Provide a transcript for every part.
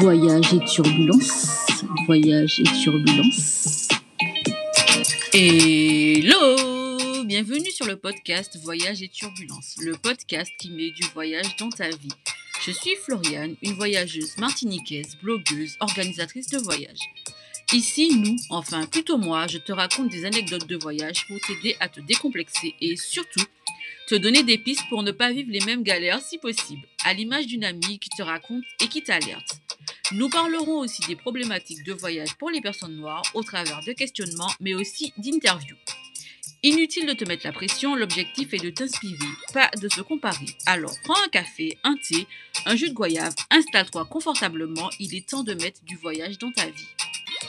Voyage et turbulence. Voyage et turbulence. Hello Bienvenue sur le podcast Voyage et turbulence, le podcast qui met du voyage dans ta vie. Je suis Floriane, une voyageuse martiniquaise, blogueuse, organisatrice de voyage. Ici, nous, enfin plutôt moi, je te raconte des anecdotes de voyage pour t'aider à te décomplexer et surtout te donner des pistes pour ne pas vivre les mêmes galères si possible, à l'image d'une amie qui te raconte et qui t'alerte. Nous parlerons aussi des problématiques de voyage pour les personnes noires au travers de questionnements mais aussi d'interviews. Inutile de te mettre la pression, l'objectif est de t'inspirer, pas de se comparer. Alors prends un café, un thé, un jus de goyave, installe-toi confortablement, il est temps de mettre du voyage dans ta vie.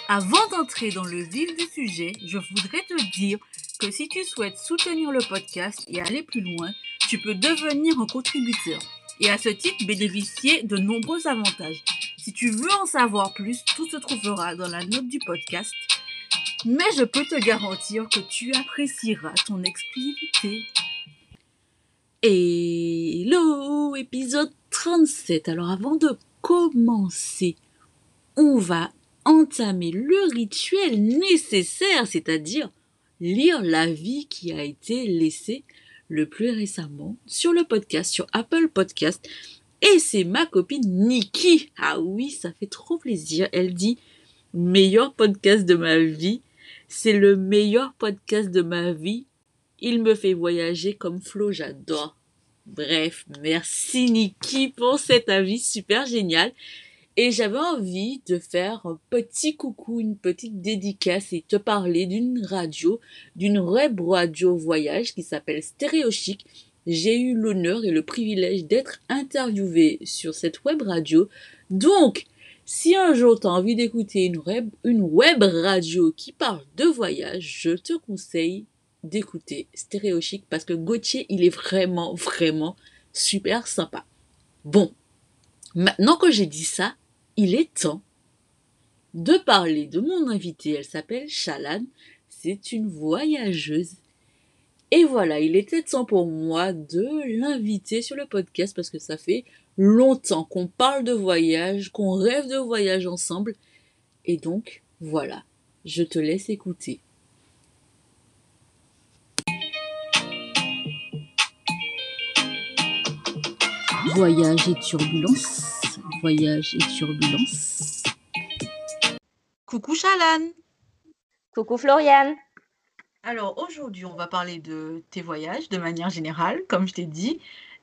Avant d'entrer dans le vif du sujet, je voudrais te dire que si tu souhaites soutenir le podcast et aller plus loin, tu peux devenir un contributeur et à ce titre bénéficier de nombreux avantages. Si tu veux en savoir plus, tout se trouvera dans la note du podcast. Mais je peux te garantir que tu apprécieras ton exclusivité. Hello, épisode 37. Alors avant de commencer, on va entamer le rituel nécessaire, c'est-à-dire lire l'avis qui a été laissé le plus récemment sur le podcast, sur Apple Podcast. Et c'est ma copine Nikki. Ah oui, ça fait trop plaisir. Elle dit meilleur podcast de ma vie. C'est le meilleur podcast de ma vie. Il me fait voyager comme Flo, j'adore. Bref, merci Nikki pour cet avis super génial. Et j'avais envie de faire un petit coucou, une petite dédicace et te parler d'une radio, d'une web radio voyage qui s'appelle Stéréochic. J'ai eu l'honneur et le privilège d'être interviewée sur cette web radio. Donc, si un jour tu as envie d'écouter une web, une web radio qui parle de voyage, je te conseille d'écouter Stéréochic parce que Gauthier, il est vraiment, vraiment super sympa. Bon, maintenant que j'ai dit ça, il est temps de parler de mon invitée. Elle s'appelle Chalan. C'est une voyageuse. Et voilà, il était temps pour moi de l'inviter sur le podcast parce que ça fait longtemps qu'on parle de voyage, qu'on rêve de voyage ensemble. Et donc, voilà, je te laisse écouter. Voyage et turbulence voyage et turbulence. Coucou Chalan Coucou Floriane Alors aujourd'hui on va parler de tes voyages de manière générale, comme je t'ai dit.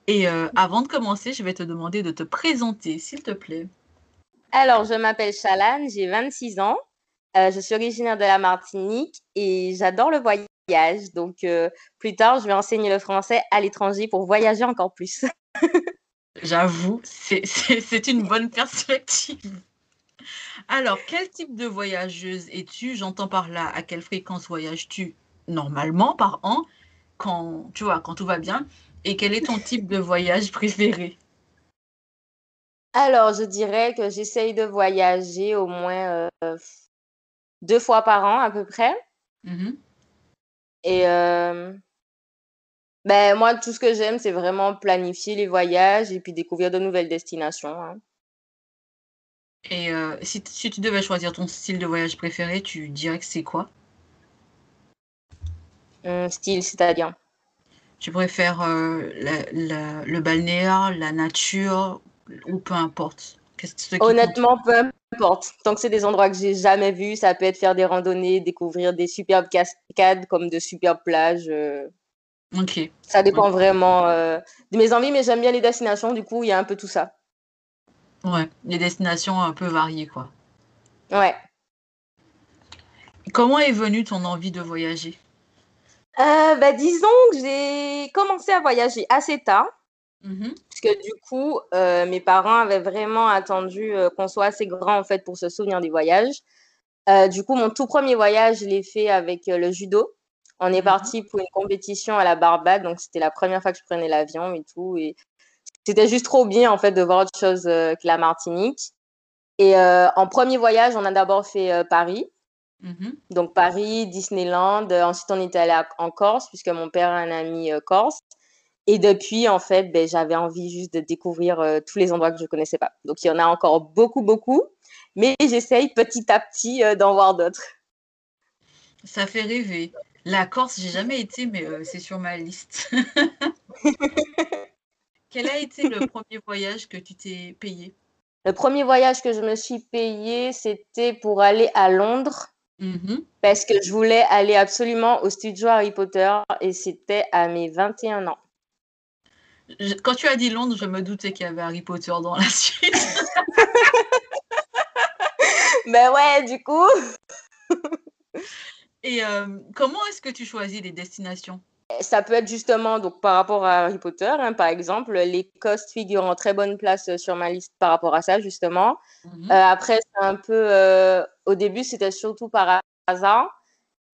Et euh, avant de commencer, je vais te demander de te présenter, s'il te plaît. Alors je m'appelle Chalan, j'ai 26 ans. Euh, je suis originaire de la Martinique et j'adore le voyage. Donc euh, plus tard, je vais enseigner le français à l'étranger pour voyager encore plus. J'avoue, c'est une bonne perspective. Alors, quel type de voyageuse es-tu? J'entends par là, à quelle fréquence voyages-tu? Normalement par an, quand, tu vois, quand tout va bien Et quel est ton type de voyage préféré? Alors, je dirais que j'essaye de voyager au moins euh, deux fois par an à peu près. Mmh Et euh, ben, moi, tout ce que j'aime, c'est vraiment planifier les voyages et puis découvrir de nouvelles destinations. Hein. Et euh, si, si tu devais choisir ton style de voyage préféré, tu dirais que c'est quoi? Style, c'est-à-dire Tu préfères euh, le balnéaire, la nature ou peu importe? Honnêtement, peu importe. Tant que c'est des endroits que j'ai jamais vus, ça peut être faire des randonnées, découvrir des superbes cascades comme de superbes plages. Euh, OK. Ça dépend vraiment, euh, de mes envies, mais j'aime bien les destinations, du coup, il y a un peu tout ça. Ouais, les destinations un peu variées, quoi. Ouais. Comment est venue ton envie de voyager? Euh, bah, disons que j'ai commencé à voyager assez tard. Mmh parce que du coup, euh, mes parents avaient vraiment attendu, qu'on soit assez grand, en fait, pour se souvenir des voyages. du coup, mon tout premier voyage, je l'ai fait avec, le judo. On est mmh parti pour une compétition à la Barbade, donc c'était la première fois que je prenais l'avion et tout. Et c'était juste trop bien en fait de voir autre chose euh, que la Martinique. Et euh, en premier voyage, on a d'abord fait euh, Paris. Mmh donc Paris, Disneyland. Ensuite, on était allé en Corse puisque mon père a un ami corse. Et depuis, en fait, ben, j'avais envie juste de découvrir euh, tous les endroits que je ne connaissais pas. Donc, il y en a encore beaucoup, beaucoup. Mais j'essaye petit à petit euh, d'en voir d'autres. Ça fait rêver. La Corse, j'ai jamais été, mais euh, c'est sur ma liste. Quel a été le premier voyage que tu t'es payé? Le premier voyage que je me suis payé, c'était pour aller à Londres. Mm-hmm. Parce que je voulais aller absolument au studio Harry Potter et c'était à mes 21 ans. Quand tu as dit Londres, je me doutais qu'il y avait Harry Potter dans la suite. ben ouais, du coup. Et euh, comment est-ce que tu choisis les destinations? Ça peut être justement donc par rapport à Harry Potter, hein, par exemple, l'Écosse figure en très bonne place sur ma liste par rapport à ça justement. Mhm. Euh, après, c'est un peu, euh, au début, c'était surtout par hasard.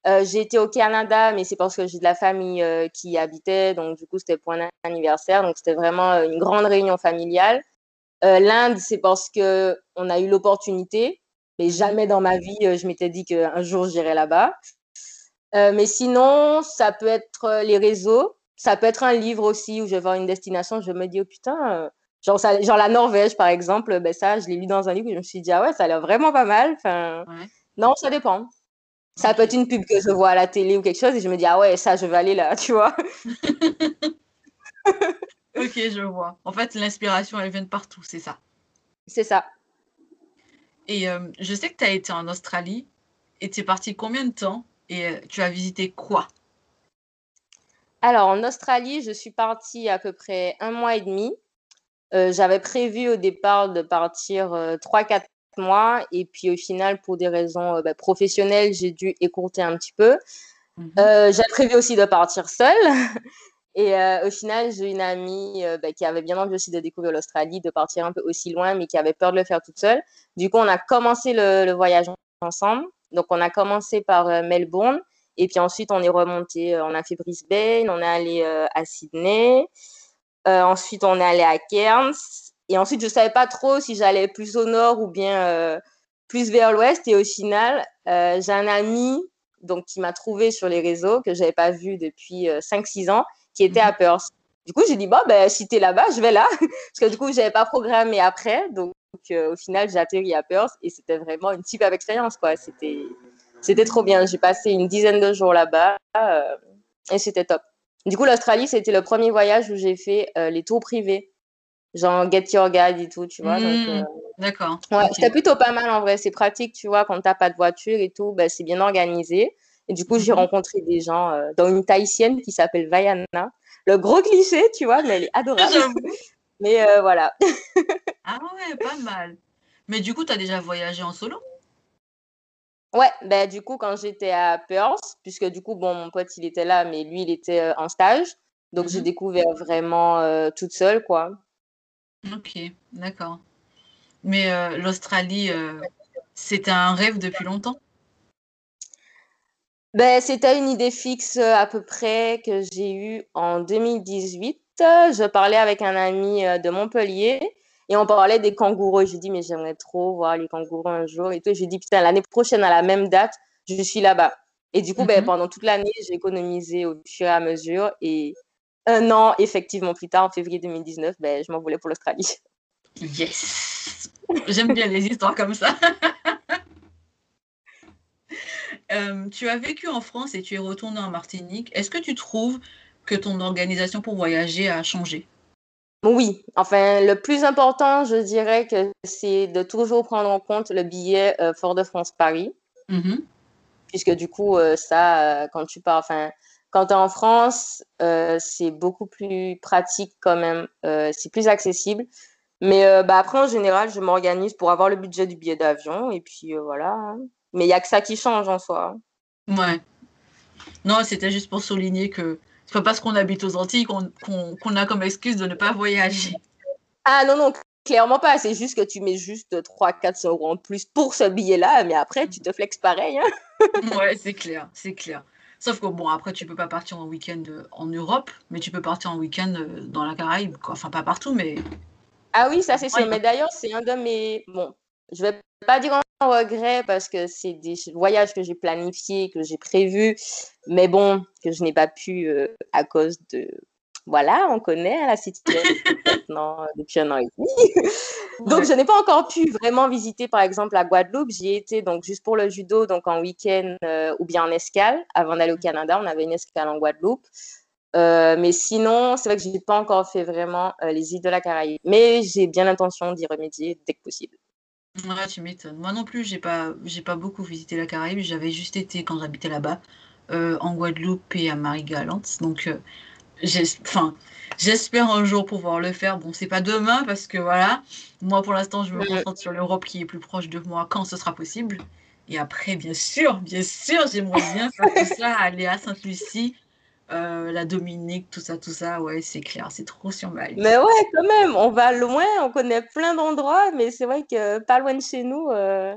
j'ai été au Canada, mais c'est parce que j'ai de la famille qui y habitait, donc du coup, c'était pour un anniversaire, donc c'était vraiment une grande réunion familiale. L'Inde, c'est parce que on a eu l'opportunité, mais jamais dans ma vie, je m'étais dit qu'un jour j'irais là-bas. Euh, mais sinon, ça peut être euh, les réseaux, ça peut être un livre aussi où je vais voir une destination, je me dis, oh putain, euh, genre, genre la Norvège par exemple, ben ça, je l'ai lu dans un livre et je me suis dit, ah ouais, ça a l'air vraiment pas mal. Enfin, Non, ça dépend. Ça peut être une pub que je vois à la télé ou quelque chose et je me dis, ah ouais, ça, je vais aller là, tu vois. ok, je vois. En fait, l'inspiration, elle vient de partout, c'est ça. C'est ça. Et je sais que tu as été en Australie et tu es parti combien de temps? Et euh, tu as visité quoi? Alors, en Australie, je suis partie à peu près un mois et demi. Euh, j'avais prévu au départ de partir euh, trois, quatre mois. Et puis, au final, pour des raisons bah, professionnelles, j'ai dû écourter un petit peu. Mhm. J'avais prévu aussi de partir seule. Et au final, j'ai une amie bah, qui avait bien envie aussi de découvrir l'Australie, de partir un peu aussi loin, mais qui avait peur de le faire toute seule. Du coup, on a commencé le voyage ensemble. Donc, on a commencé par euh, Melbourne. Et puis ensuite, on est remonté, euh, on a fait Brisbane, on est allé euh, à Sydney. ensuite, on est allé à Cairns. Et ensuite, je ne savais pas trop si j'allais plus au nord ou bien plus vers l'ouest. Et au final, j'ai un ami donc, qui m'a trouvé sur les réseaux, que je n'avais pas vu depuis 5-6 ans, qui était à mhm. Perth. Du coup, j'ai dit, bon, ben, si tu es là-bas, je vais là. Parce que du coup, je n'avais pas programmé après. Donc, euh, au final, j'ai atterri à Perth et c'était vraiment une super expérience. Quoi. C'était, c'était trop bien. J'ai passé une dizaine de jours là-bas euh, et c'était top. Du coup, l'Australie, c'était le premier voyage où j'ai fait euh, les tours privés. Genre Get Your Guide et tout, tu vois. Mmh, d'accord. Ouais, c'était plutôt pas mal en vrai. C'est pratique, tu vois, quand t'as pas de voiture et tout, ben, c'est bien organisé. Et du coup, j'ai mmh. rencontré des gens, dans une Tahitienne qui s'appelle Vaiana. Le gros cliché, tu vois, mais elle est adorable. Mais euh, voilà. ah ouais, pas mal. Mais du coup, tu as déjà voyagé en solo? Ouais, ben du coup, quand j'étais à Perth, puisque du coup, bon, mon pote, il était là, mais lui, il était euh, en stage. Donc, j'ai mmh découvert vraiment euh, toute seule, quoi. Ok, d'accord. Mais l'Australie, c'était un rêve depuis longtemps? Ben, C'était une idée fixe à peu près que j'ai eue en 2018 je parlais avec un ami euh, de Montpellier et on parlait des kangourous. J'ai dit, mais j'aimerais trop voir les kangourous un jour et tout. J'ai dit, putain, l'année prochaine, à la même date, je suis là-bas. Et du coup, ben, mhm. pendant toute l'année, j'ai économisé au fur et à mesure. Et un an, effectivement, plus tard, en février 2019, ben, je m'en voulais pour l'Australie. Yes J'aime bien les histoires comme ça. Euh, tu as vécu en France et tu es retourné en Martinique. Est-ce que tu trouves que ton organisation pour voyager a changé? Oui, enfin, le plus important, je dirais que c'est de toujours prendre en compte le billet euh, Fort-de-France-Paris. Mm-hmm. Puisque du coup, euh, ça, euh, quand tu pars, enfin, quand tu es en France, c'est beaucoup plus pratique quand même, c'est plus accessible. Mais bah, après, en général, je m'organise pour avoir le budget du billet d'avion et puis voilà. Hein. Mais il n'y a que ça qui change en soi. Ouais. Non, c'était juste pour souligner que parce qu'on habite aux Antilles qu'on a comme excuse de ne pas voyager. Ah non, non, clairement pas. C'est juste que tu mets juste 300-400 euros en plus pour ce billet-là, mais après, tu te flexes pareil. Hein. ouais, c'est clair, c'est clair. Sauf que bon, après, tu peux pas partir en week-end euh, en Europe, mais tu peux partir en week-end euh, dans la Caraïbe. Quoi. Enfin, pas partout, mais. Ah oui, ça c'est sûr. Mais d'ailleurs, c'est un de mes. Bon, je vais pas dire un regret parce que c'est des voyages que j'ai planifiés, que j'ai prévus, mais bon, que je n'ai pas pu euh, à cause de voilà, on connaît la situation maintenant depuis un an et demi. donc, je n'ai pas encore pu vraiment visiter, par exemple, la Guadeloupe. J'y étais donc juste pour le judo, donc en week-end ou bien en escale. Avant d'aller au Canada, on avait une escale en Guadeloupe. Euh, mais sinon, c'est vrai que je n'ai pas encore fait vraiment euh, les îles de la Caraïbe. Mais j'ai bien l'intention d'y remédier dès que possible. Ouais, tu m'étonnes. Moi non plus, j'ai pas, j'ai pas beaucoup visité la Caraïbe. J'avais juste été quand j'habitais là-bas, euh, en Guadeloupe et à Marie-Galante. Donc, enfin, j'espère un jour pouvoir le faire. Bon, c'est pas demain parce que voilà, moi pour l'instant, je me concentre sur l'Europe qui est plus proche de moi quand ce sera possible. Et après, bien sûr, bien sûr, j'aimerais bien faire tout ça, aller à Sainte-Lucie, euh, la Dominique, tout ça, tout ça, ouais, c'est clair, c'est trop sur ma Mais ouais, quand même, on va loin, on connaît plein d'endroits, mais c'est vrai que pas loin de chez nous. Euh,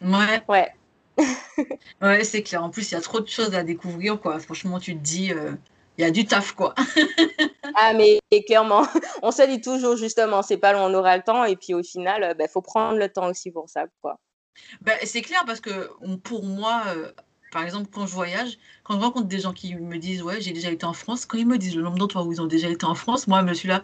ouais. Ouais. ouais, c'est clair. En plus, il y a trop de choses à découvrir, quoi. Franchement, tu te dis, euh, il y a du taf, quoi. ah, mais clairement, on se dit toujours, justement, c'est pas loin, on aura le temps, et puis au final, il ben, faut prendre le temps aussi pour ça, quoi. Ben, c'est clair, parce que pour moi, par exemple, quand je voyage, quand je rencontre des gens qui me disent Ouais, j'ai déjà été en France, quand ils me disent le nombre d'autres où ils ont déjà été en France, moi, je me suis là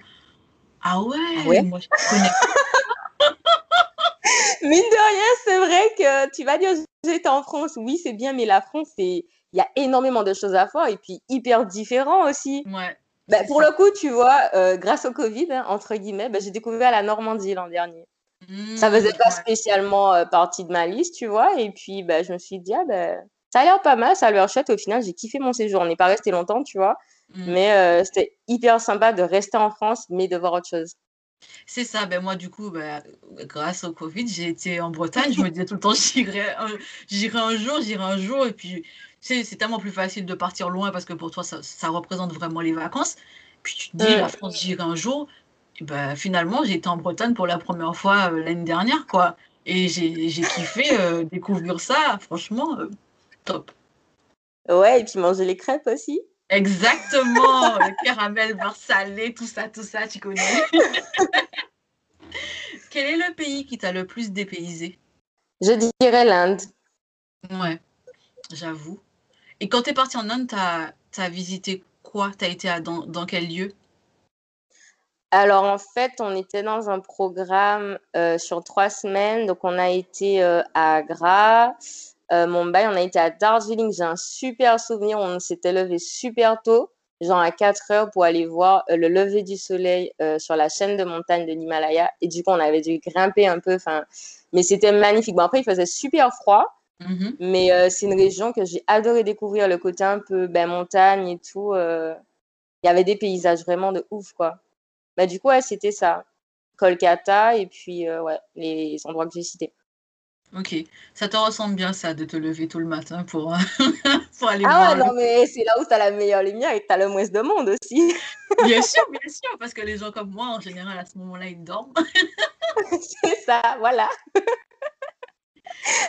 Ah ouais, ah moi, je connais. Mine de rien, c'est vrai que tu vas dire J'ai été en France. Oui, c'est bien, mais la France, c'est. Il y a énormément de choses à faire et puis hyper différent aussi. Ouais. Bah, pour le coup, tu vois, euh, grâce au Covid, hein, entre guillemets, bah, j'ai découvert la Normandie l'an dernier. ça faisait pas mmh, spécialement euh, partie de ma liste, tu vois. Et puis, bah, je me suis dit, ah ben, ça a l'air pas mal, ça a l'air chouette. Au final, j'ai kiffé mon séjour. On n'est pas resté longtemps, tu vois. Mmh. Mais euh, c'était hyper sympa de rester en France, mais de voir autre chose. C'est ça, ben moi du coup, ben, grâce au Covid, j'ai été en Bretagne, je me disais tout le temps, j'irai un, un jour, j'irai un jour, et puis c'est tellement plus facile de partir loin parce que pour toi, ça, ça représente vraiment les vacances. Puis tu te dis, la mmh. France, j'irai un jour, et ben, finalement, j'ai été en Bretagne pour la première fois euh, l'année dernière, quoi. Et j'ai kiffé euh, découvrir ça, franchement top. Ouais, et puis manger les crêpes aussi. Exactement, le caramel beurre salé, tout ça, tout ça, tu connais. Quel est le pays qui t'a le plus dépaysé? Je dirais l'Inde. Ouais, j'avoue. Et quand tu es parti en Inde, tu as, visité quoi? Tu as été dans, dans, quel lieu? Alors en fait, on était dans un programme euh, sur trois semaines. Donc on a été euh, à Agra, euh, Mumbai, on a été à Darjeeling. J'ai un super souvenir. On s'était levé super tôt, genre à 4 heures, pour aller voir euh, le lever du soleil euh, sur la chaîne de montagne de l'Himalaya. Et du coup, on avait dû grimper un peu. Enfin, mais c'était magnifique. Bon, après, il faisait super froid. Mm-hmm. Mais c'est une région que j'ai adoré découvrir, le côté un peu ben, montagne et tout. Il y avait des paysages vraiment de ouf, quoi. Bah, du coup, ouais, c'était ça. Kolkata et puis ouais, les endroits que j'ai cités. Ok, ça te ressemble bien ça de te lever tout le matin pour, pour aller ah voir. Ah non, mais c'est là où tu as la meilleure lumière et tu as le moins de monde aussi. bien sûr, bien sûr, parce que les gens comme moi, en général, à ce moment-là, ils dorment. c'est ça, voilà.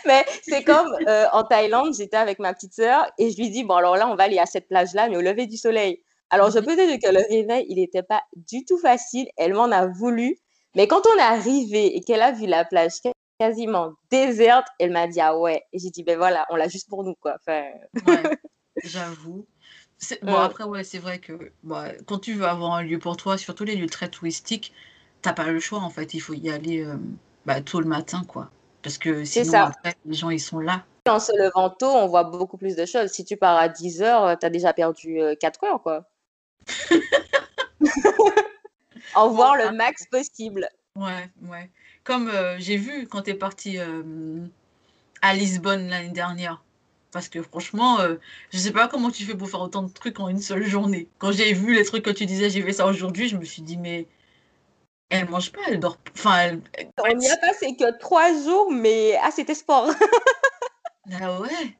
mais c'est comme euh, en Thaïlande, j'étais avec ma petite sœur et je lui dis, bon, alors là, on va aller à cette plage-là, mais au lever du soleil. Alors, je mhm. peux dire que le réveil, il n'était pas du tout facile. Elle m'en a voulu. Mais quand on est arrivé et qu'elle a vu la plage quasiment déserte. Elle m'a dit, ah ouais. Et j'ai dit, ben voilà, on l'a juste pour nous, quoi. Enfin... j'avoue. Bon, après, ouais, c'est vrai que bah, quand tu veux avoir un lieu pour toi, surtout les lieux très touristiques, t'as pas le choix, en fait. Il faut y aller euh, bah, tôt le matin, quoi. Parce que sinon, ça. après, les gens, ils sont là. En se levant tôt, on voit beaucoup plus de choses. Si tu pars à 10 heures, tu as déjà perdu 4 euh, heures, quoi. en voir le max possible. Ouais, ouais. Comme euh, j'ai vu quand tu es parti euh, à Lisbonne l'année dernière. Parce que franchement, euh, je sais pas comment tu fais pour faire autant de trucs en une seule journée. Quand j'ai vu les trucs que tu disais, j'ai fait ça aujourd'hui, je me suis dit, mais elle mange pas, elle dort. Enfin, On n'y a passé que trois jours, mais ah, c'était sport. ah ouais,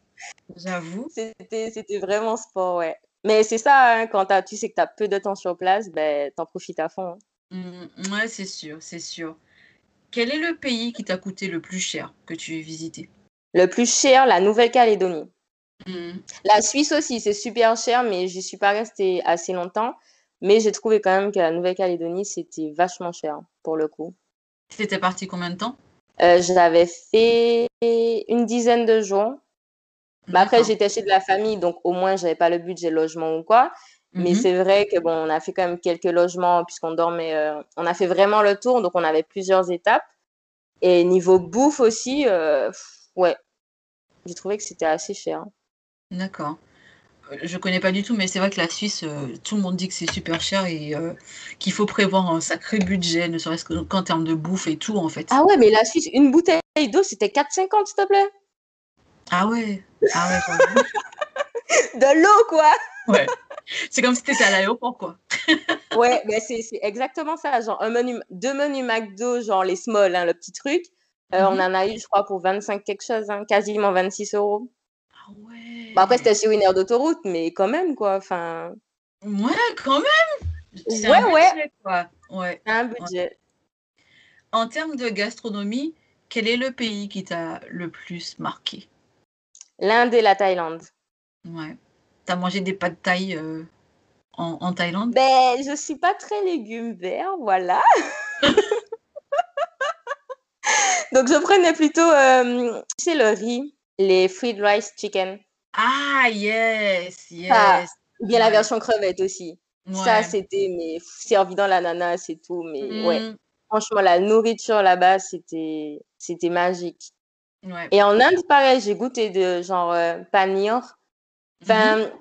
j'avoue. C'était vraiment sport, ouais. Mais c'est ça, hein, quand tu sais que tu as peu de temps sur place, ben, t'en profites à fond. Hein. Mmh, ouais, c'est sûr, c'est sûr. Quel est le pays qui t'a coûté le plus cher que tu aies visité? Le plus cher, la Nouvelle-Calédonie. Mmh. La Suisse aussi, c'est super cher, mais je suis pas restée assez longtemps. Mais j'ai trouvé quand même que la Nouvelle-Calédonie, c'était vachement cher pour le coup. C'était parti combien de temps? Euh, J'avais fait une dizaine de jours. Après, j'étais chez de la famille, donc au moins, j'avais pas le budget logement ou quoi. Mais mhm. c'est vrai que bon, on a fait quand même quelques logements puisqu'on dormait. Euh, on a fait vraiment le tour, donc on avait plusieurs étapes. Et niveau bouffe aussi, euh, ouais, j'ai trouvé que c'était assez cher. D'accord. Euh, je connais pas du tout, mais c'est vrai que la Suisse, tout le monde dit que c'est super cher et qu'il faut prévoir un sacré budget, ne serait-ce qu'en termes de bouffe et tout, en fait. Ah ouais, mais la Suisse, une bouteille d'eau, c'était 4,50, s'il te plaît. Ah ouais. Ah ouais, De l'eau, quoi. Ouais. C'est comme si tu étais à l'aéroport, quoi. ouais, mais c'est exactement ça. Genre, un menu, deux menus McDo, genre les small, hein, le petit truc. Euh, on mhm. en a eu, je crois, pour 25 quelque chose, hein, quasiment 26 euros. Ah ouais. Bon, après, c'était chez Winner d'autoroute, mais quand même, quoi. Enfin. Ouais, quand même. Ouais, un ouais. Budget, quoi. ouais. Un budget. En termes de gastronomie, quel est le pays qui t'a le plus marqué? L'Inde et la Thaïlande. Ouais. T'as mangé des pâtes thaï euh, en, Thaïlande? Ben, je suis pas très légumes verts, voilà. Donc, je prenais plutôt, euh, tu le riz, les fried rice chicken. Ah, yes, yes. bien la version crevette aussi. Ça, c'était mais servi dans l'ananas et tout. Mais ouais, mm. franchement, la nourriture là-bas, c'était c'était magique. Et en Inde, pareil, j'ai goûté de genre euh, panir. Enfin, mhm.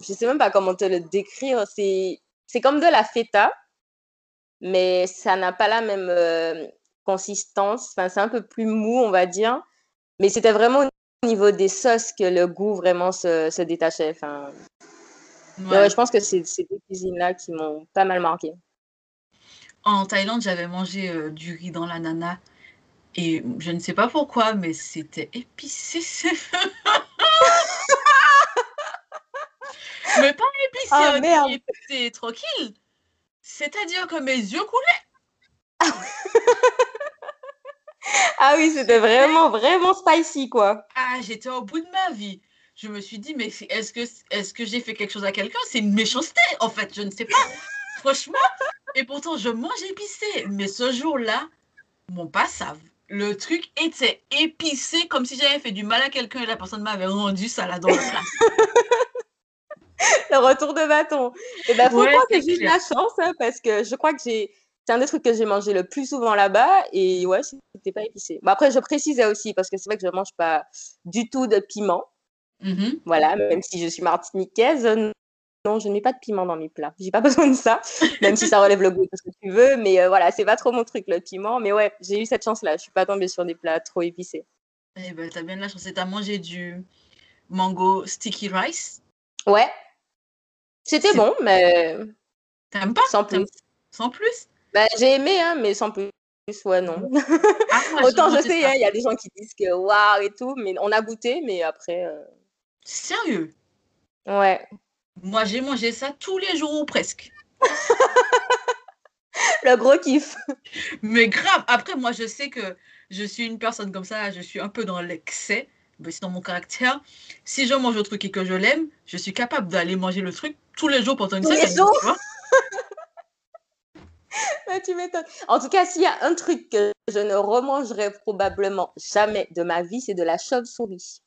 Je sais même pas comment te le décrire. C'est, c'est comme de la feta, mais ça n'a pas la même euh, consistance. Enfin, c'est un peu plus mou, on va dire. Mais c'était vraiment au niveau des sauces que le goût vraiment se, se détachait. Enfin, je pense que c'est ces deux cuisines-là qui m'ont pas mal marqué. En Thaïlande, j'avais mangé euh, du riz dans l'ananas. Et je ne sais pas pourquoi, mais c'était épicé. Mais pas épicé, oh, merde. épicé tranquille. C'est-à-dire que mes yeux coulaient. ah oui, c'était vraiment, vraiment spicy, quoi. Ah, j'étais au bout de ma vie. Je me suis dit, mais est-ce que, est que j'ai fait quelque chose à quelqu'un? C'est une méchanceté, en fait, je ne sais pas. Franchement. Et pourtant, je mange épicé. Mais ce jour-là, mon passave, le truc était épicé comme si j'avais fait du mal à quelqu'un et la personne m'avait rendu ça là dans la place. le retour de bâton. Et eh ben, que j'ai eu de la chance, hein, parce que je crois que j'ai. C'est un des trucs que j'ai mangé le plus souvent là-bas, et ouais, c'était pas épicé. Bon, après, je précisais aussi, parce que c'est vrai que je mange pas du tout de piment. Mm-hmm. Voilà, même si je suis martiniquaise, non, je n'ai pas de piment dans mes plats. J'ai pas besoin de ça, même si ça relève le goût de ce que tu veux. Mais euh, voilà, c'est pas trop mon truc, le piment. Mais ouais, j'ai eu cette chance-là. Je suis pas tombée sur des plats trop épicés. Eh ben, t'as bien la chance. T'as mangé du mango sticky rice? Ouais, c'était bon, mais. T'aimes pas? Sans plus. Sans plus? Bah, J'ai aimé, hein, mais sans plus. Ouais, non. Ah, Autant je sais, hein, il y a des gens qui disent que waouh et tout, mais on a goûté, mais après. Euh, Sérieux? Ouais. Moi, j'ai mangé ça tous les jours ou presque. Le gros kiff. Mais grave. Après, moi, je sais que je suis une personne comme ça, je suis un peu dans l'excès. Mais c'est dans mon caractère. Si je mange un truc et que je l'aime, je suis capable d'aller manger le truc tous les jours pendant une semaine. Les jours tu m'étonnes. En tout cas, s'il y a un truc que je ne remangerai probablement jamais de ma vie, c'est de la chauve-souris.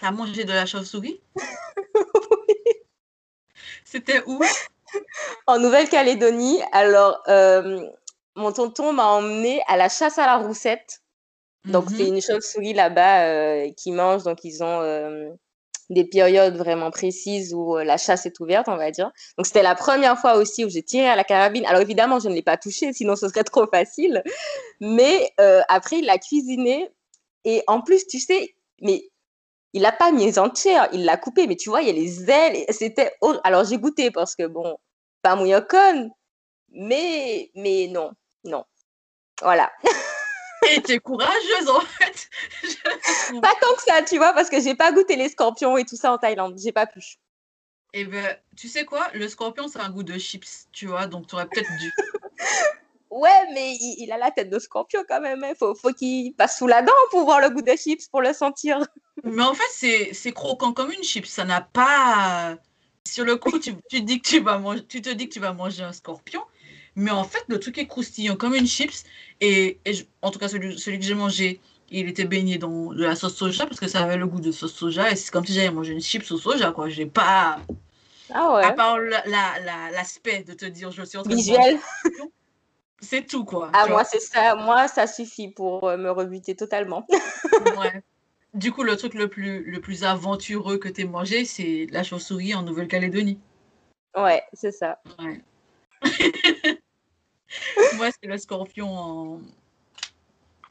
T'as mangé de la chauve-souris? C'était où? En Nouvelle-Calédonie. Alors, euh, mon tonton m'a emmené à la chasse à la roussette. Donc, c'est mhm. une chauve-souris là-bas euh, qui mange. Donc, ils ont euh, des périodes vraiment précises où la chasse est ouverte, on va dire. Donc, c'était la première fois aussi où j'ai tiré à la carabine. Alors, évidemment, je ne l'ai pas touché, sinon ce serait trop facile. Mais après, il l'a cuisiné. Et en plus, tu sais, mais il l'a pas mis entière, il l'a coupé, mais tu vois, il y a les ailes. C'était alors j'ai goûté parce que bon, pas mouillocon, mais mais non, non, voilà. Et t'es courageuse en fait. pas tant que ça, tu vois, parce que j'ai pas goûté les scorpions et tout ça en Thaïlande, j'ai pas pu. Eh ben, tu sais quoi, le scorpion c'est un goût de chips, tu vois, donc tu aurais peut-être dû. Ouais, mais il, a la tête de scorpion quand même. Il hein. faut, faut qu'il passe sous la dent pour voir le goût des chips, pour le sentir. Mais en fait, c'est croquant comme une chips. Ça n'a pas. Sur le coup, tu, tu, dis que tu, vas manger, tu te dis que tu vas manger un scorpion. Mais en fait, le truc est croustillant comme une chips. Et, en tout cas, celui, celui que j'ai mangé, il était baigné dans de la sauce soja parce que ça avait le goût de sauce soja. Et c'est comme si j'avais mangé une chips au soja, quoi. J'ai pas. Ah ouais. À part l'aspect de te dire je suis en train Visuel. C'est tout, quoi. Ah, moi, c'est ça. Moi, ça suffit pour euh, me rebuter totalement. ouais. Du coup, le truc le plus, le plus aventureux que tu mangé, c'est la chauve-souris en Nouvelle-Calédonie. Ouais, c'est ça. Ouais. moi, c'est le scorpion en,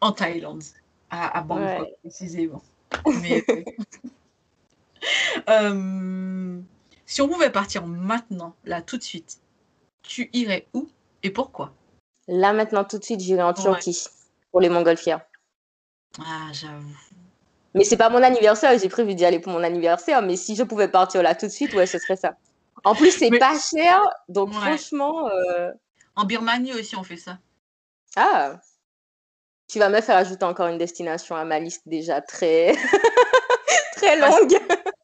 en Thaïlande, à, à Bangkok, précisément. Mais, euh, si on pouvait partir maintenant, là, tout de suite, tu irais où et pourquoi? Là, maintenant, tout de suite, j'irai en Turquie pour les montgolfières. Ah, j'avoue. Mais c'est pas mon anniversaire, j'ai prévu d'y aller pour mon anniversaire, mais si je pouvais partir là tout de suite, ouais, ce serait ça. En plus, c'est pas cher, donc franchement. Euh, en Birmanie aussi, on fait ça. Ah Tu vas me faire ajouter encore une destination à ma liste déjà très, très longue.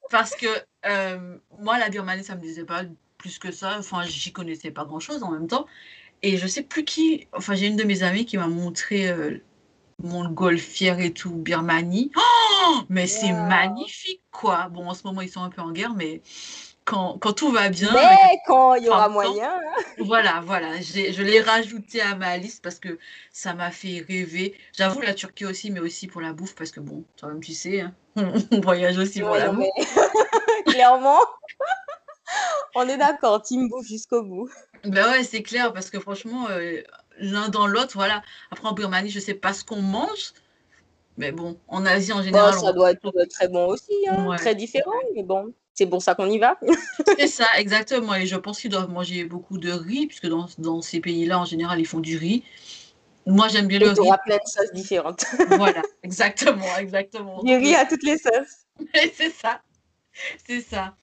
Parce, que euh, moi, la Birmanie, ça me disait pas plus que ça. Enfin, j'y connaissais pas grand chose en même temps. Et je sais plus qui. Enfin, j'ai une de mes amies qui m'a montré euh, mon golfière et tout, Birmanie. Oh mais c'est magnifique, quoi. Bon, en ce moment, ils sont un peu en guerre, mais quand, quand tout va bien. Mais quand il y aura moyen. Hein. Voilà, voilà. Je l'ai rajouté à ma liste parce que ça m'a fait rêver. J'avoue, la Turquie aussi, mais aussi pour la bouffe, parce que bon, toi-même, tu sais, hein, on voyage aussi pour la bouffe. Clairement. on est d'accord, team bouffe jusqu'au bout. Ben ouais, c'est clair, parce que franchement, euh, l'un dans l'autre, voilà. Après, en Birmanie, je sais pas ce qu'on mange. Mais bon, en Asie en général. ça doit être très bon aussi, hein, très différent, mais bon, c'est pour ça qu'on y va. c'est ça, exactement. Et je pense qu'ils doivent manger beaucoup de riz, puisque dans, dans ces pays-là, en général, ils font du riz. Moi, j'aime bien le riz. Il y aura plein de sauces différentes. voilà, exactement, exactement. Du riz à toutes les sauces. c'est ça, c'est ça.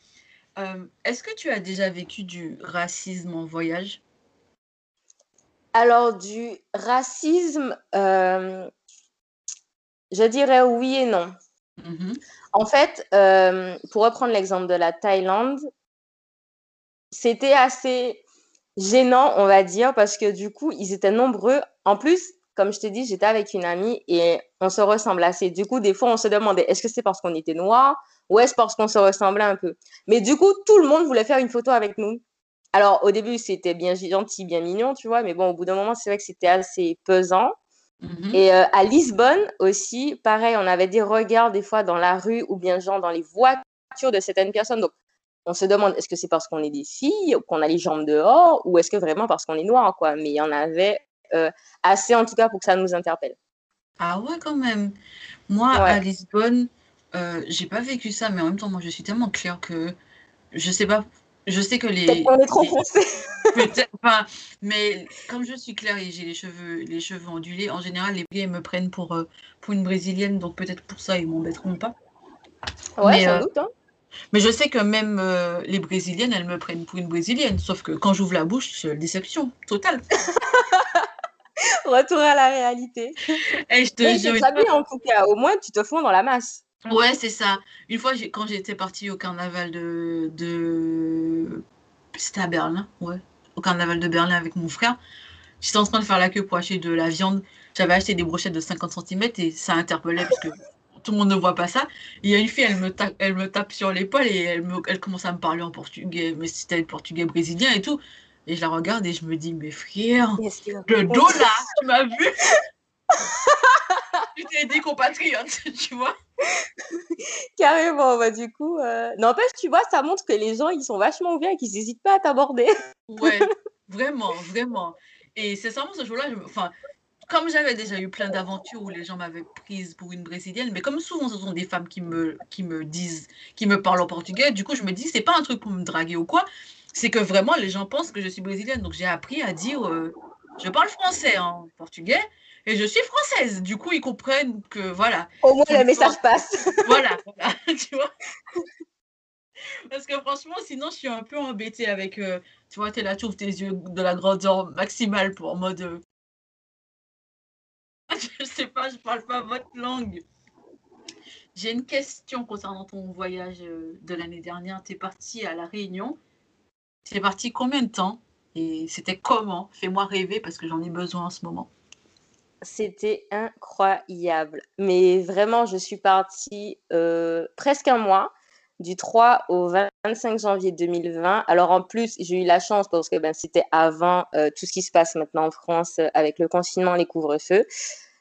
Euh, est-ce que tu as déjà vécu du racisme en voyage? Alors, du racisme, euh, je dirais oui et non. Mmh en fait, euh, pour reprendre l'exemple de la Thaïlande, c'était assez gênant, on va dire, parce que du coup, ils étaient nombreux. En plus, comme je t'ai dit, j'étais avec une amie et on se ressemble assez. Du coup, des fois, on se demandait, est-ce que c'est parce qu'on était noirs ou est-ce parce qu'on se ressemblait un peu? Mais du coup, tout le monde voulait faire une photo avec nous. Alors, au début, c'était bien gentil, bien mignon, tu vois, mais bon, au bout d'un moment, c'est vrai que c'était assez pesant. Mhm. Et euh, à Lisbonne aussi, pareil, on avait des regards des fois dans la rue ou bien genre dans les voitures de certaines personnes. Donc, on se demande est-ce que c'est parce qu'on est des filles, qu'on a les jambes dehors, ou est-ce que vraiment parce qu'on est noir, quoi? Mais il y en avait euh, assez, en tout cas, pour que ça nous interpelle. Ah ouais, quand même. Moi, à Lisbonne, euh, j'ai pas vécu ça, mais en même temps, moi, je suis tellement claire que je sais pas. Je sais que les. On est trop foncé. Mais comme je suis claire et j'ai les cheveux, les cheveux ondulés, en général, les pieds me prennent pour, euh, pour une brésilienne, donc peut-être pour ça, ils m'embêteront pas. Ouais, mais, sans euh, doute. Hein. Mais je sais que même les brésiliennes, elles me prennent pour une brésilienne, sauf que quand j'ouvre la bouche, déception totale. Retour à la réalité. Et je te jure. bien en tout cas, au moins tu te fonds dans la masse. Ouais, c'est ça. Une fois, quand j'étais partie au carnaval de, de... C'était à Berlin, ouais. Au carnaval de Berlin avec mon frère. J'étais en train de faire la queue pour acheter de la viande. J'avais acheté des brochettes de 50 cm et ça interpellait parce que tout le monde ne voit pas ça. Il y a une fille, elle me, tape, elle me tape sur l'épaule et elle, me, elle commence à me parler en portugais, mais c'était le portugais brésilien et tout. Et je la regarde et je me dis, mais frère, le dos là, tu m'as vu? Tu t'es dit compatriote, tu vois? Carrément, bah du coup, euh... n'empêche, tu vois, ça montre que les gens, ils sont vachement ouverts et qu'ils n'hésitent pas à t'aborder. ouais, vraiment, vraiment. Et c'est vraiment ce jour-là, enfin, comme j'avais déjà eu plein d'aventures où les gens m'avaient prise pour une brésilienne, mais comme souvent ce sont des femmes qui me, qui me disent, qui me parlent en portugais, du coup je me dis c'est pas un truc pour me draguer ou quoi, c'est que vraiment les gens pensent que je suis brésilienne. Donc j'ai appris à dire euh, je parle français en portugais et je suis française. Du coup, ils comprennent que voilà. Au moins le message passe. voilà, voilà, tu vois. Parce que franchement, sinon, je suis un peu embêtée avec. Euh, tu vois, tu es là, tu ouvres tes yeux de la grandeur maximale pour en mode. Euh, je sais pas, je parle pas votre langue. J'ai une question concernant ton voyage de l'année dernière. Tu es parti à La Réunion c'est parti combien de temps? Et c'était comment? Fais-moi rêver parce que j'en ai besoin en ce moment. C'était incroyable. Mais vraiment, je suis partie euh, presque un mois. du 3 au 25 janvier 2020. Alors en plus, j'ai eu la chance parce que ben, c'était avant euh, tout ce qui se passe maintenant en France euh, avec le confinement, les couvre-feux.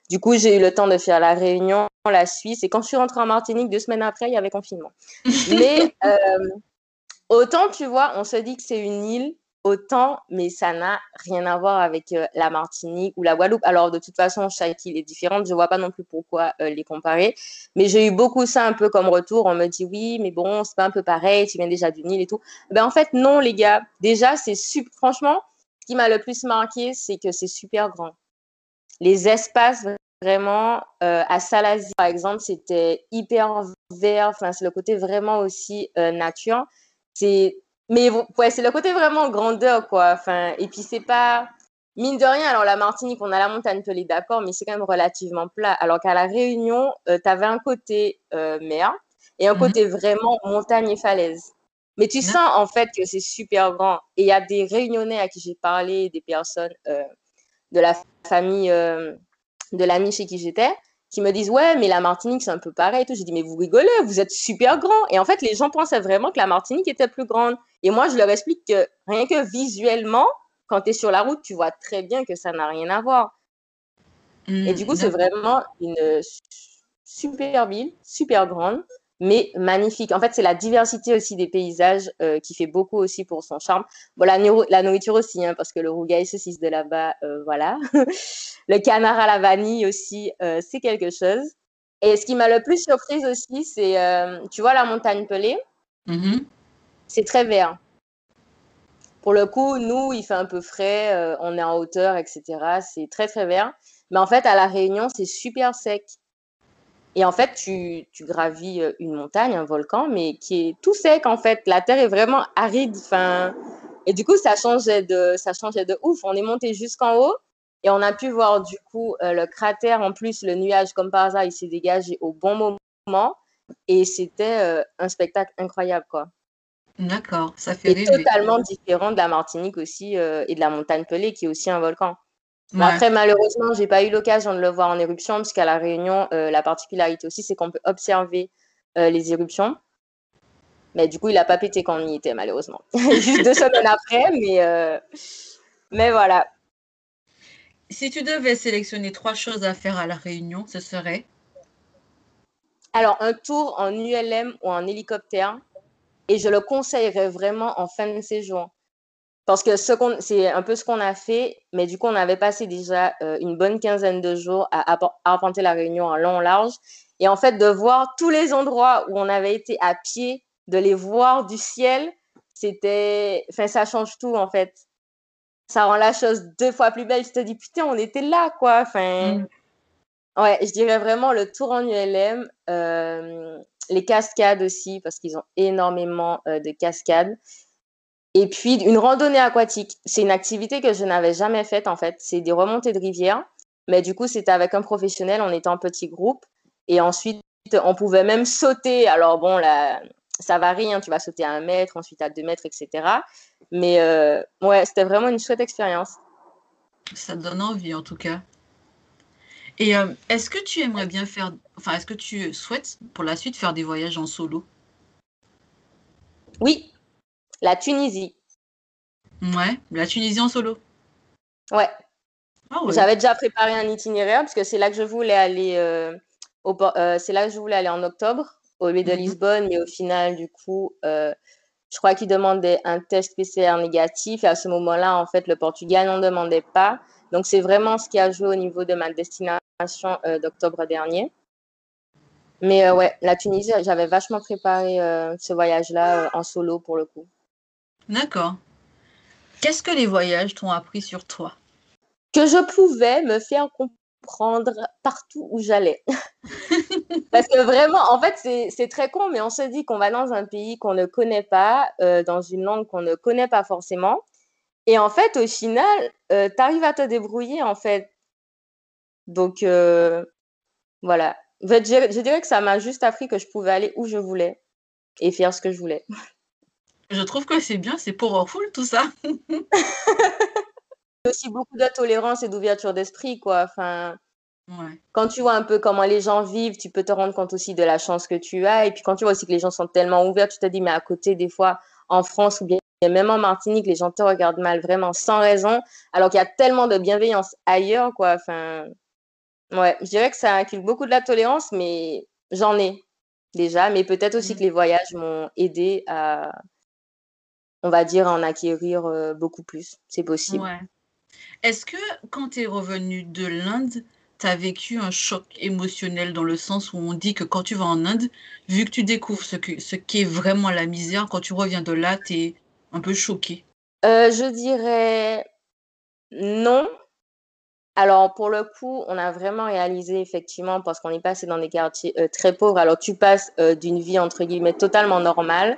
Du coup, j'ai eu le temps de faire la Réunion, la Suisse. Et quand je suis rentrée en Martinique, deux semaines après, il y avait confinement. Mais autant, tu vois, on se dit que c'est une île, autant, mais ça n'a rien à voir avec euh, la Martinique ou la Guadeloupe. Alors, de toute façon, chaque île est différente. Je ne vois pas non plus pourquoi euh, les comparer. Mais j'ai eu beaucoup ça un peu comme retour. On me dit, oui, mais bon, c'est pas un peu pareil, tu viens déjà d'une île et tout. Ben, en fait, non, les gars. Déjà, c'est super. Franchement, ce qui m'a le plus marqué, c'est que c'est super grand. Les espaces, vraiment, euh, à Salazie, par exemple, c'était hyper vert. Enfin, c'est le côté vraiment aussi nature. C'est mais ouais, c'est le côté vraiment grandeur, quoi. Enfin, et puis, c'est pas. Mine de rien, alors la Martinique, on a la montagne Pelée, d'accord, mais c'est quand même relativement plat. Alors qu'à La Réunion, euh, tu avais un côté euh, mer et un mmh côté vraiment montagne et falaise. Mais tu sens en fait que c'est super grand. Et il y a des Réunionnais à qui j'ai parlé, des personnes euh, de la famille de l'ami chez qui j'étais, qui me disent ouais mais la Martinique c'est un peu pareil tout. J'ai dit mais vous rigolez vous êtes super grand. Et en fait les gens pensaient vraiment que la Martinique était plus grande. Et moi je leur explique que rien que visuellement quand tu es sur la route tu vois très bien que ça n'a rien à voir. Et du coup c'est vraiment une super ville super grande mais magnifique. En fait, c'est la diversité aussi des paysages euh, qui fait beaucoup aussi pour son charme. Bon, la, la nourriture aussi, hein, parce que le rougail saucisse de là-bas, euh, voilà. le canard à la vanille aussi, euh, c'est quelque chose. Et ce qui m'a le plus surprise aussi, c'est, tu vois, la montagne pelée, mm-hmm. c'est très vert. Pour le coup, nous, il fait un peu frais, on est en hauteur, etc. C'est très, très vert. Mais en fait, à La Réunion, c'est super sec. Et en fait, tu, tu, gravis euh, une montagne, un volcan, mais qui est tout sec en fait. La terre est vraiment aride. Fin... Et du coup, ça changeait de, ça changeait de ouf. On est monté jusqu'en haut et on a pu voir du coup euh, le cratère. En plus, le nuage, comme par hasard, il s'est dégagé au bon moment. Et c'était euh, un spectacle incroyable, quoi. D'accord, ça fait et totalement différent de la Martinique aussi et de la montagne Pelée, qui est aussi un volcan. Après, malheureusement, j'ai pas eu l'occasion de le voir en éruption, puisqu'à La Réunion, euh, la particularité aussi, c'est qu'on peut observer euh, les éruptions. Mais du coup, il a pas pété quand on y était, malheureusement. Juste deux semaines après, mais, euh, mais voilà. Si tu devais sélectionner trois choses à faire à La Réunion, ce serait? Alors, un tour en ULM ou en hélicoptère. Et je le conseillerais vraiment en fin de séjour. Parce que ce c'est un peu ce qu'on a fait, mais du coup, on avait passé déjà euh, une bonne quinzaine de jours à, arpenter la Réunion en long, large. Et en fait, de voir tous les endroits où on avait été à pied, de les voir du ciel, c'était. Enfin, ça change tout, en fait. Ça rend la chose deux fois plus belle. Je te dis, putain, on était là, quoi. Enfin. Mm. Ouais, je dirais vraiment le tour en ULM, euh, les cascades aussi, parce qu'ils ont énormément euh, de cascades. Et puis, une randonnée aquatique. C'est une activité que je n'avais jamais faite, en fait. C'est des remontées de rivière. Mais du coup, c'était avec un professionnel. On était en petit groupe. Et ensuite, on pouvait même sauter. Alors, bon, là, ça varie. Hein. Tu vas sauter à un mètre, ensuite à deux mètres, etc. Mais euh, ouais, c'était vraiment une chouette expérience. Ça donne envie, en tout cas. Et euh, est-ce que tu aimerais bien faire, enfin, est-ce que tu souhaites pour la suite faire des voyages en solo? Oui, la Tunisie. Ouais, la Tunisie en solo. Ouais. Ah J'avais déjà préparé un itinéraire parce que c'est là que je voulais aller. Euh, euh, c'est là que je voulais aller en octobre au lieu de mhm. Lisbonne, mais au final, du coup, euh, je crois qu'ils demandaient un test PCR négatif et à ce moment-là, en fait, le Portugal n'en demandait pas. Donc, c'est vraiment ce qui a joué au niveau de ma destination d'octobre dernier. Mais ouais, la Tunisie, j'avais vachement préparé ce voyage-là en solo pour le coup. D'accord. Qu'est-ce que les voyages t'ont appris sur toi? Que je pouvais me faire comprendre partout où j'allais. Parce que vraiment, en fait, c'est très con, mais on se dit qu'on va dans un pays qu'on ne connaît pas, euh, dans une langue qu'on ne connaît pas forcément. Et en fait, au final, euh, tu arrives à te débrouiller, en fait. Donc, euh, voilà. je dirais que ça m'a juste appris que je pouvais aller où je voulais et faire ce que je voulais. Je trouve que c'est bien, c'est powerful tout ça. aussi beaucoup de tolérance et d'ouverture d'esprit, quoi. Enfin, Quand tu vois un peu comment les gens vivent, tu peux te rendre compte aussi de la chance que tu as. Et puis quand tu vois aussi que les gens sont tellement ouverts, tu te dis, mais à côté, des fois, en France ou bien même en Martinique, les gens te regardent mal vraiment sans raison, alors qu'il y a tellement de bienveillance ailleurs, quoi. Enfin, ouais, je dirais que ça inclut beaucoup de la tolérance, mais j'en ai déjà. Mais peut-être aussi que mmh. les voyages m'ont aidé à, on va dire, en acquérir euh, beaucoup plus. C'est possible. Ouais. Est-ce que quand tu es revenu de l'Inde, tu as vécu un choc émotionnel dans le sens où on dit que quand tu vas en Inde, vu que tu découvres ce qu'est ce vraiment la misère, quand tu reviens de là, tu es un peu choqué? Euh, Je dirais non. Alors, pour le coup, on a vraiment réalisé effectivement, parce qu'on est passé dans des quartiers euh, très pauvres. Alors, tu passes euh, d'une vie entre guillemets totalement normale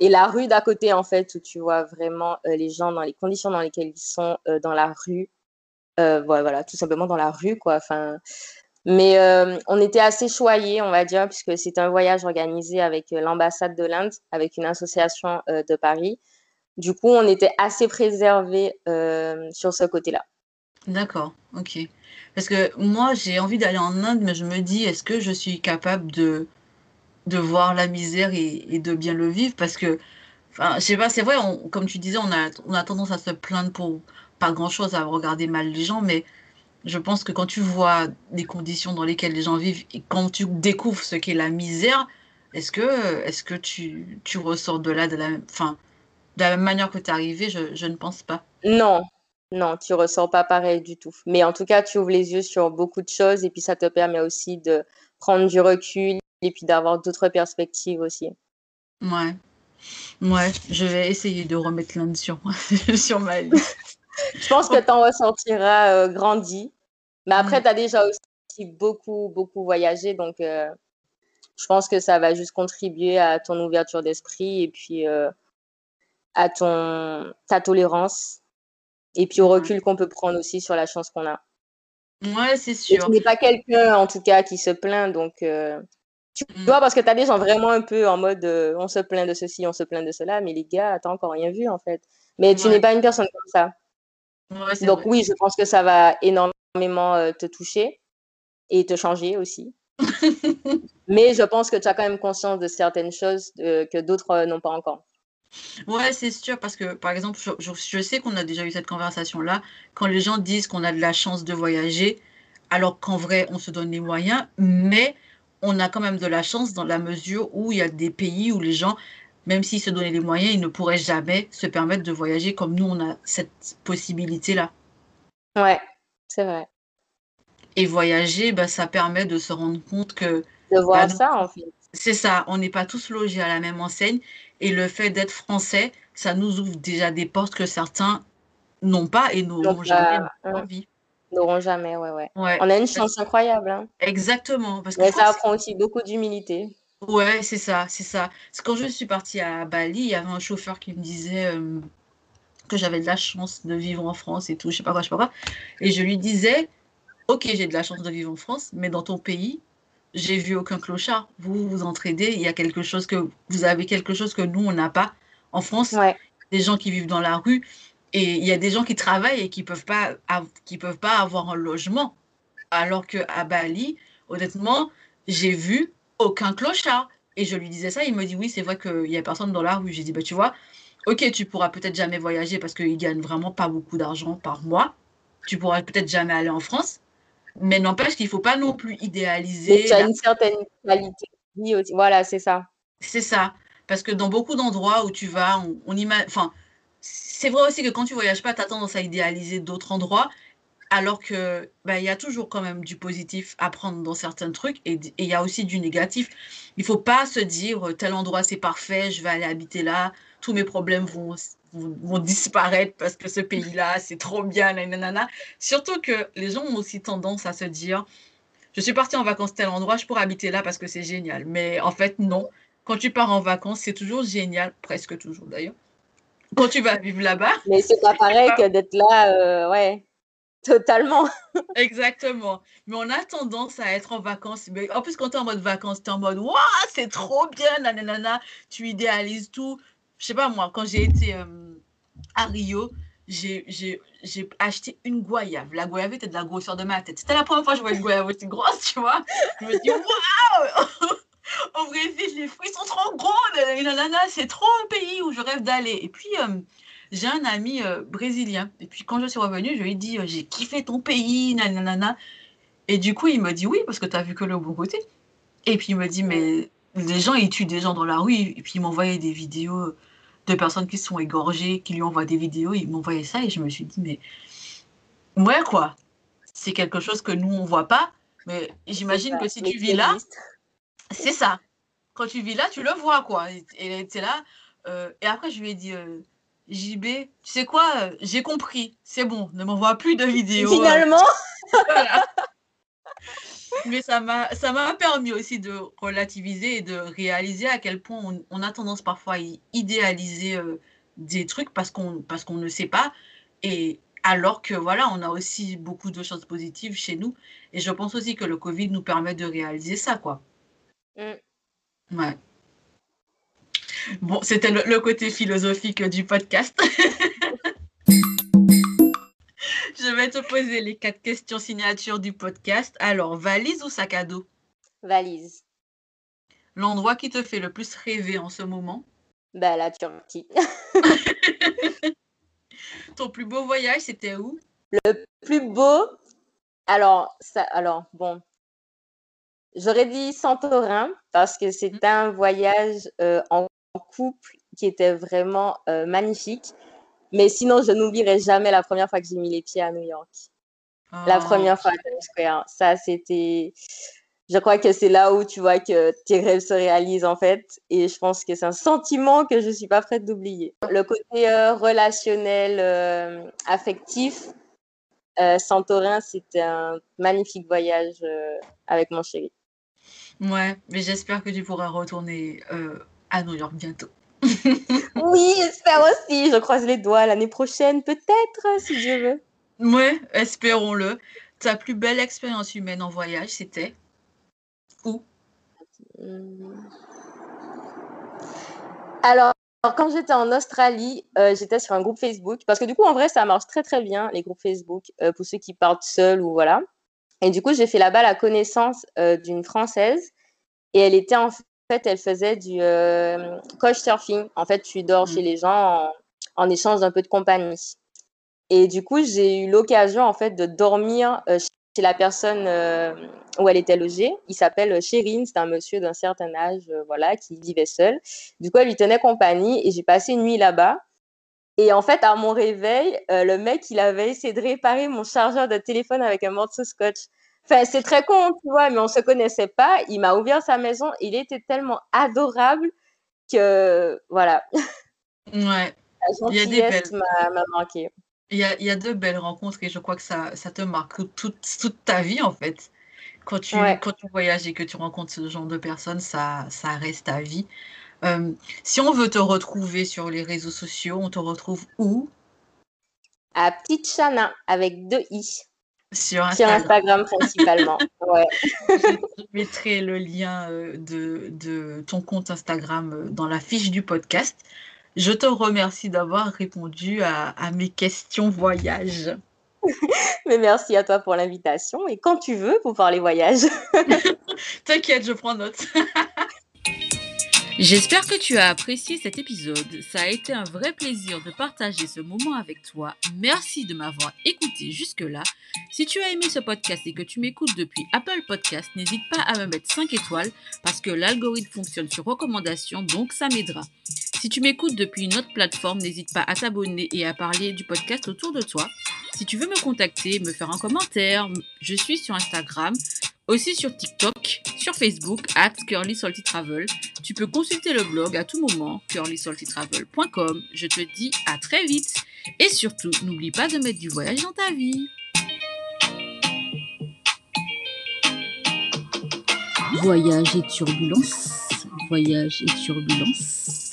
et la rue d'à côté, en fait, où tu vois vraiment les gens dans les conditions dans lesquelles ils sont dans la rue, euh, voilà, tout simplement dans la rue, quoi. Enfin, mais euh, on était assez choyés, on va dire, puisque c'était un voyage organisé avec euh, l'ambassade de l'Inde, avec une association de Paris. Du coup, on était assez préservés sur ce côté-là. D'accord, ok. Parce que moi, j'ai envie d'aller en Inde, mais je me dis, est-ce que je suis capable de, de voir la misère et, de bien le vivre? Parce que, enfin, je sais pas, c'est vrai, comme tu disais, on a, on a tendance à se plaindre pour, pas grand-chose à regarder mal les gens, mais je pense que quand tu vois les conditions dans lesquelles les gens vivent et quand tu découvres ce qu'est la misère, est-ce que, est que tu, tu, ressors de là de la, fin, de la même manière que tu es arrivé? Je, je, ne pense pas. Non, non, tu ressors pas pareil du tout. Mais en tout cas, tu ouvres les yeux sur beaucoup de choses et puis ça te permet aussi de prendre du recul et puis d'avoir d'autres perspectives aussi. Ouais. Ouais, je vais essayer de remettre l'Inde sur, sur ma liste. je pense que tu en ressortiras euh, grandi. Mais après, tu as déjà aussi beaucoup, beaucoup voyagé. Donc, euh, je pense que ça va juste contribuer à ton ouverture d'esprit et puis euh, à ton, ta tolérance. Et puis au recul qu'on peut prendre aussi sur la chance qu'on a. Ouais, c'est sûr. tu n'es pas quelqu'un, en tout cas, qui se plaint. Donc, tu mm. vois, parce que tu as des gens vraiment un peu en mode on se plaint de ceci, on se plaint de cela. Mais les gars, tu encore rien vu, en fait. Mais tu n'es pas une personne comme ça. Donc oui, je pense que ça va énormément euh, te toucher et te changer aussi. Mais je pense que tu as quand même conscience de certaines choses que d'autres euh, n'ont pas encore. Ouais, c'est sûr, parce que par exemple, je, sais qu'on a déjà eu cette conversation-là, quand les gens disent qu'on a de la chance de voyager, alors qu'en vrai, on se donne les moyens, mais on a quand même de la chance dans la mesure où il y a des pays où les gens même s'ils se donnaient les moyens, ils ne pourraient jamais se permettre de voyager comme nous, on a cette possibilité-là. Ouais, c'est vrai. Et voyager, bah, ça permet de se rendre compte que... De voir bah, ça, en fait. C'est ça, on n'est pas tous logés à la même enseigne. Et le fait d'être français, ça nous ouvre déjà des portes que certains n'ont pas et n'auront jamais envie. N'auront jamais, ouais, ouais, On a une chance incroyable. Hein. Exactement. Parce que Mais ça apprend aussi beaucoup d'humilité. Ouais, c'est ça, c'est ça. C'est quand je suis partie à Bali, il y avait un chauffeur qui me disait que j'avais de la chance de vivre en France et tout, je sais pas quoi, je sais pas quoi. Et je lui disais, ok, j'ai de la chance de vivre en France, mais dans ton pays, j'ai vu aucun clochard. Vous vous entraidez, il y a quelque chose que vous avez quelque chose que nous on n'a pas. En France, ouais. des gens qui vivent dans la rue et il y a des gens qui travaillent et qui peuvent pas qui peuvent pas avoir un logement. Alors que à Bali, honnêtement, j'ai vu aucun clochard. Et je lui disais ça, il me dit oui, c'est vrai qu'il n'y a personne dans la rue. J'ai dit, bah, tu vois, ok, tu pourras peut-être jamais voyager parce qu'il gagne vraiment pas beaucoup d'argent par mois. Tu pourras peut-être jamais aller en France. Mais n'empêche qu'il ne faut pas non plus idéaliser. Tu as une certaine qualité de vie aussi. Voilà, c'est ça. C'est ça. Parce que dans beaucoup d'endroits où tu vas, on, on imagine. Enfin, c'est vrai aussi que quand tu voyages pas, tu as tendance à idéaliser d'autres endroits alors que bah, il y a toujours quand même du positif à prendre dans certains trucs et il y a aussi du négatif. Il faut pas se dire tel endroit c'est parfait, je vais aller habiter là, tous mes problèmes vont, vont, disparaître parce que ce pays-là c'est trop bien, nanana. Surtout que les gens ont aussi tendance à se dire je suis parti en vacances tel endroit, je pourrais habiter là parce que c'est génial. Mais en fait non. Quand tu pars en vacances, c'est toujours génial, presque toujours d'ailleurs. Quand tu vas vivre là-bas. Mais c'est pas pareil que d'être là, euh, ouais. Totalement. Exactement. Mais on a tendance à être en vacances. Mais en plus, quand tu es en mode vacances, tu es en mode Waouh, c'est trop bien, nanana. Tu idéalises tout. Je sais pas, moi, quand j'ai été euh, à Rio, j'ai acheté une goyave. La goyave était de la grosseur de ma tête. C'était la première fois que je voyais une goyave aussi grosse, tu vois. Je me dis, waouh Au Brésil, les fruits sont trop gros. C'est trop un pays où je rêve d'aller. Et puis, euh, j'ai un ami euh, brésilien. Et puis, quand je suis revenue, je lui ai dit, euh, j'ai kiffé ton pays, nanana. Et du coup, il me dit oui, parce que tu as vu que le bon côté. Et puis, il me dit, mais les gens, ils tuent des gens dans la rue. Et puis, il m'envoyait des vidéos de personnes qui sont égorgées, qui lui envoient des vidéos. Il m'envoyait ça et je me suis dit, mais ouais, quoi. C'est quelque chose que nous, on voit pas. Mais j'imagine que si tu vis là, c'est ça. Quand tu vis là, tu le vois, quoi. Et tu là. Euh, et après, je lui ai dit, euh, JB, tu sais quoi, euh, j'ai compris. C'est bon, ne m'envoie plus de vidéos. Finalement. Mais ça m'a permis aussi de relativiser et de réaliser à quel point on, a tendance parfois à idéaliser des trucs parce qu'on qu'on ne sait pas. Et alors que voilà, on a aussi beaucoup de choses positives chez nous. Et je pense aussi que le Covid nous permet de réaliser ça, quoi. Mm. Ouais. Bon, c'était le, côté philosophique du podcast. Je vais te poser les quatre questions signatures du podcast. Alors, valise ou sac à dos? Valise. L'endroit qui te fait le plus rêver en ce moment? Bah, la Turquie. Ton plus beau voyage, c'était où? Le plus beau Alors, ça, alors bon, J'aurais dit Santorin parce que c'est mmh. un voyage euh, en couple qui était vraiment euh, magnifique. Mais sinon, je n'oublierai jamais la première fois que j'ai mis les pieds à New York. La ah. première fois à Times Square. Ça, c'était. Je crois que c'est là où tu vois que tes rêves se réalisent en fait. Et je pense que c'est un sentiment que je ne suis pas prête d'oublier. Le côté euh, relationnel, affectif, Santorin, c'était un magnifique voyage avec mon chéri. Ouais, mais j'espère que tu pourras retourner euh, à New York bientôt. Oui, j'espère aussi. Je croise les doigts l'année prochaine, peut-être, si je veux. Ouais, espérons-le. Ta plus belle expérience humaine en voyage, c'était où? Alors, quand j'étais en Australie, euh, j'étais sur un groupe Facebook. Parce que du coup, en vrai, ça marche très très bien, les groupes Facebook, euh, pour ceux qui partent seuls ou voilà. Et du coup, j'ai fait là-bas la connaissance euh, d'une Française. Et elle était en fait, elle faisait du euh, coach surfing. En fait, tu dors mmh. chez les gens en, échange d'un peu de compagnie. Et du coup, j'ai eu l'occasion en fait de dormir euh, chez la personne où elle était logée. Il s'appelle Chérine, c'est un monsieur d'un certain âge, voilà, qui vivait seul. Du coup, elle lui tenait compagnie et j'ai passé une nuit là-bas. Et en fait, à mon réveil, euh, le mec, il avait essayé de réparer mon chargeur de téléphone avec un morceau scotch. Enfin, c'est très con, tu vois, mais on se connaissait pas. Il m'a ouvert sa maison. Il était tellement adorable que, voilà. Ouais. La gentillesse m'a manqué. Il y, a, il y a de belles rencontres et je crois que ça, ça te marque toute, toute ta vie, en fait. Quand tu, quand tu voyages et que tu rencontres ce genre de personnes, ça, ça reste ta vie. Euh, si on veut te retrouver sur les réseaux sociaux, on te retrouve où? À Petite Chana avec deux i. Sur Instagram, principalement. ouais. Je mettrai le lien euh, de, de, ton compte Instagram euh, dans la fiche du podcast. Je te remercie d'avoir répondu à, à, mes questions voyage. Mais merci à toi pour l'invitation et quand tu veux pour parler voyage. T'inquiète, je prends note. J'espère que tu as apprécié cet épisode. Ça a été un vrai plaisir de partager ce moment avec toi. Merci de m'avoir écouté jusque-là. Si tu as aimé ce podcast et que tu m'écoutes depuis Apple Podcast, n'hésite pas à me mettre 5 étoiles parce que l'algorithme fonctionne sur recommandation, donc ça m'aidera. Si tu m'écoutes depuis une autre plateforme, n'hésite pas à t'abonner et à parler du podcast autour de toi. Si tu veux me contacter, me faire un commentaire, je suis sur Instagram aussi sur TikTok, sur Facebook, at Curly Travel. Tu peux consulter le blog à tout moment, curlysaltytravel.com. Je te dis à très vite. Et surtout, n'oublie pas de mettre du voyage dans ta vie. Voyage et turbulence. Voyage et turbulence.